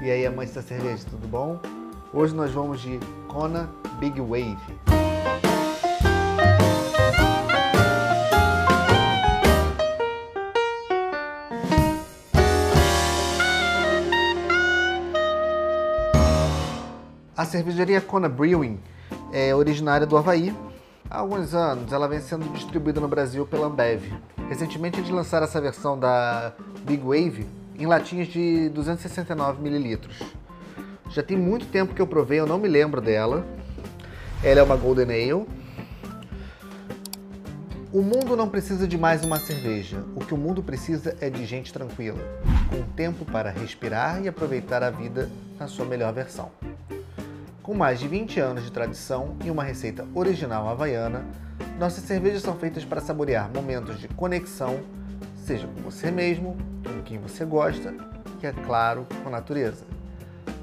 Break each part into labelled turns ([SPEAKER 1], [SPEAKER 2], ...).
[SPEAKER 1] E aí, amantes da cerveja, tudo bom? Hoje nós vamos de Kona Big Wave. A cervejaria Kona Brewing é originária do Havaí. Há alguns anos ela vem sendo distribuída no Brasil pela Ambev. Recentemente eles lançaram essa versão da Big Wave em latinhas de 269 mililitros. Já tem muito tempo que eu provei, eu não me lembro dela. Ela é uma Golden Ale. O mundo não precisa de mais uma cerveja. O que o mundo precisa é de gente tranquila, com tempo para respirar e aproveitar a vida na sua melhor versão. Com mais de 20 anos de tradição e uma receita original havaiana, nossas cervejas são feitas para saborear momentos de conexão, seja com você mesmo, com quem você gosta e, é claro, com a natureza.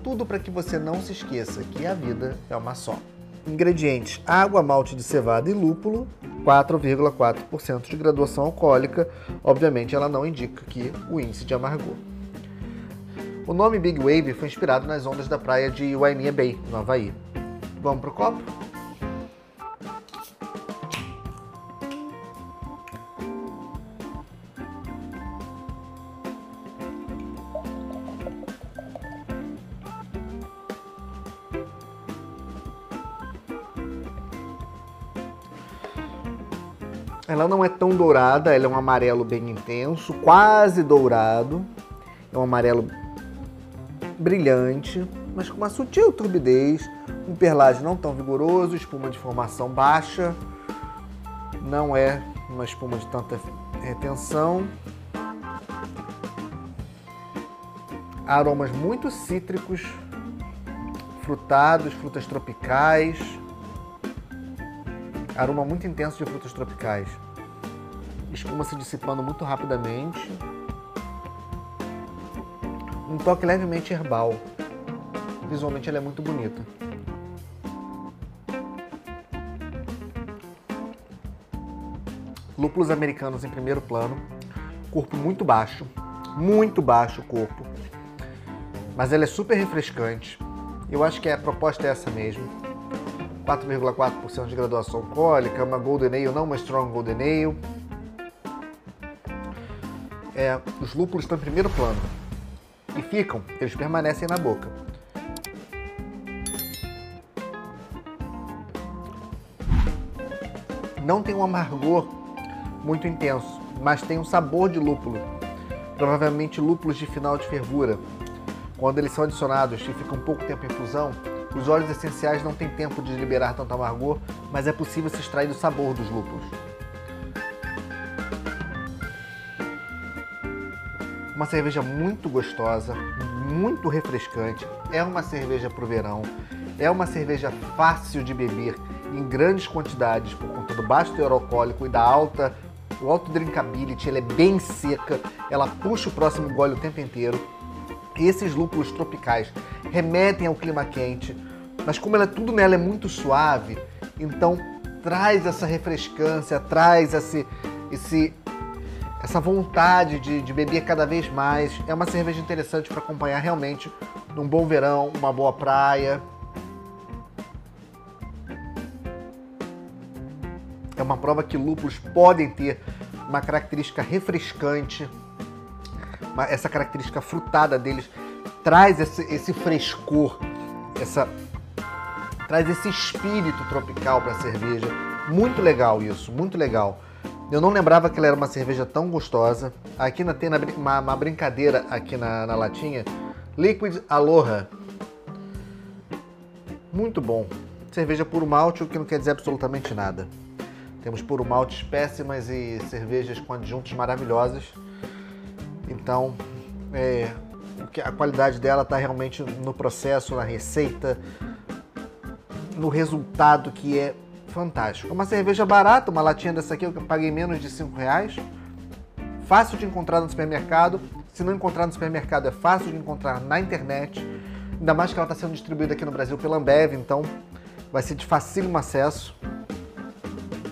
[SPEAKER 1] Tudo para que você não se esqueça que a vida é uma só. Ingredientes: água, malte de cevada e lúpulo, 4,4% de graduação alcoólica. Obviamente, ela não indica aqui o índice de amargor. O nome Big Wave foi inspirado nas ondas da praia de Waimea Bay, no Havaí. Vamos pro copo? Ela não é tão dourada, ela é um amarelo bem intenso, quase dourado. É um amarelo brilhante, mas com uma sutil turbidez, um perlage não tão vigoroso, espuma de formação baixa, não é uma espuma de tanta retenção. Aromas muito cítricos, frutados, frutas tropicais. Aroma muito intenso de frutas tropicais. Espuma se dissipando muito rapidamente um toque levemente herbal. Visualmente ela é muito bonita. Lúpulos americanos em primeiro plano, corpo muito baixo, muito baixo o corpo, mas ela é super refrescante. Eu acho que a proposta é essa mesmo. 4,4% de graduação alcoólica, uma Golden Ale, não uma Strong Golden Ale. É, os lúpulos estão em primeiro plano e ficam, eles permanecem na boca. Não tem um amargor muito intenso, mas tem um sabor de lúpulo. Provavelmente lúpulos de final de fervura. Quando eles são adicionados e ficam um pouco tempo em infusão, os óleos essenciais não têm tempo de liberar tanto amargor, mas é possível se extrair do sabor dos lúpulos. Uma cerveja muito gostosa, muito refrescante. É uma cerveja para o verão. É uma cerveja fácil de beber em grandes quantidades por conta do baixo teor alcoólico e da alta, o alto drinkability. Ela é bem seca, ela puxa o próximo gole o tempo inteiro. Esses lúpulos tropicais remetem ao clima quente, mas como ela tudo nela é muito suave, então traz essa refrescância, traz esse, esse essa vontade de, de beber cada vez mais. É uma cerveja interessante para acompanhar realmente num bom verão, uma boa praia. É uma prova que lúpulos podem ter uma característica refrescante, essa característica frutada deles traz esse, esse frescor, essa traz esse espírito tropical para a cerveja. Muito legal isso, muito legal. Eu não lembrava que ela era uma cerveja tão gostosa. Aqui na, tem uma, uma brincadeira aqui na, na latinha. Liquid Aloha. Muito bom. Cerveja puro malte, o que não quer dizer absolutamente nada. Temos puro maltes péssimas e cervejas com adjuntos maravilhosas. Então, é, a qualidade dela está realmente no processo, na receita, no resultado que é fantástico. Uma cerveja barata, uma latinha dessa aqui eu paguei menos de 5 reais. Fácil de encontrar no supermercado. Se não encontrar no supermercado, é fácil de encontrar na internet. Ainda mais que ela está sendo distribuída aqui no Brasil pela Ambev, então vai ser de facílimo acesso.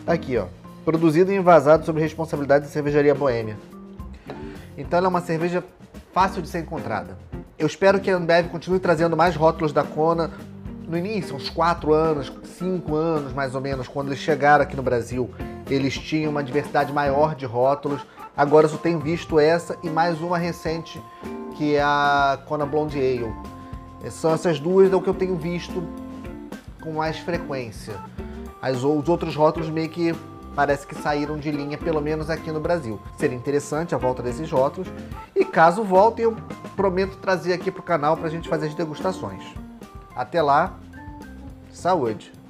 [SPEAKER 1] Aqui, ó. Produzido e envasado sob responsabilidade da cervejaria Boêmia. Então ela é uma cerveja fácil de ser encontrada. Eu espero que a Ambev continue trazendo mais rótulos da Kona. No início, uns 4 anos, 5 anos mais ou menos, quando eles chegaram aqui no Brasil, eles tinham uma diversidade maior de rótulos. Agora eu só tenho visto essa e mais uma recente, que é a Kona Blonde Ale. São essas duas é o que eu tenho visto com mais frequência. As, os outros rótulos meio que parece que saíram de linha, pelo menos aqui no Brasil. Seria interessante a volta desses rótulos. E caso voltem, eu prometo trazer aqui para o canal para a gente fazer as degustações. Até lá, saúde!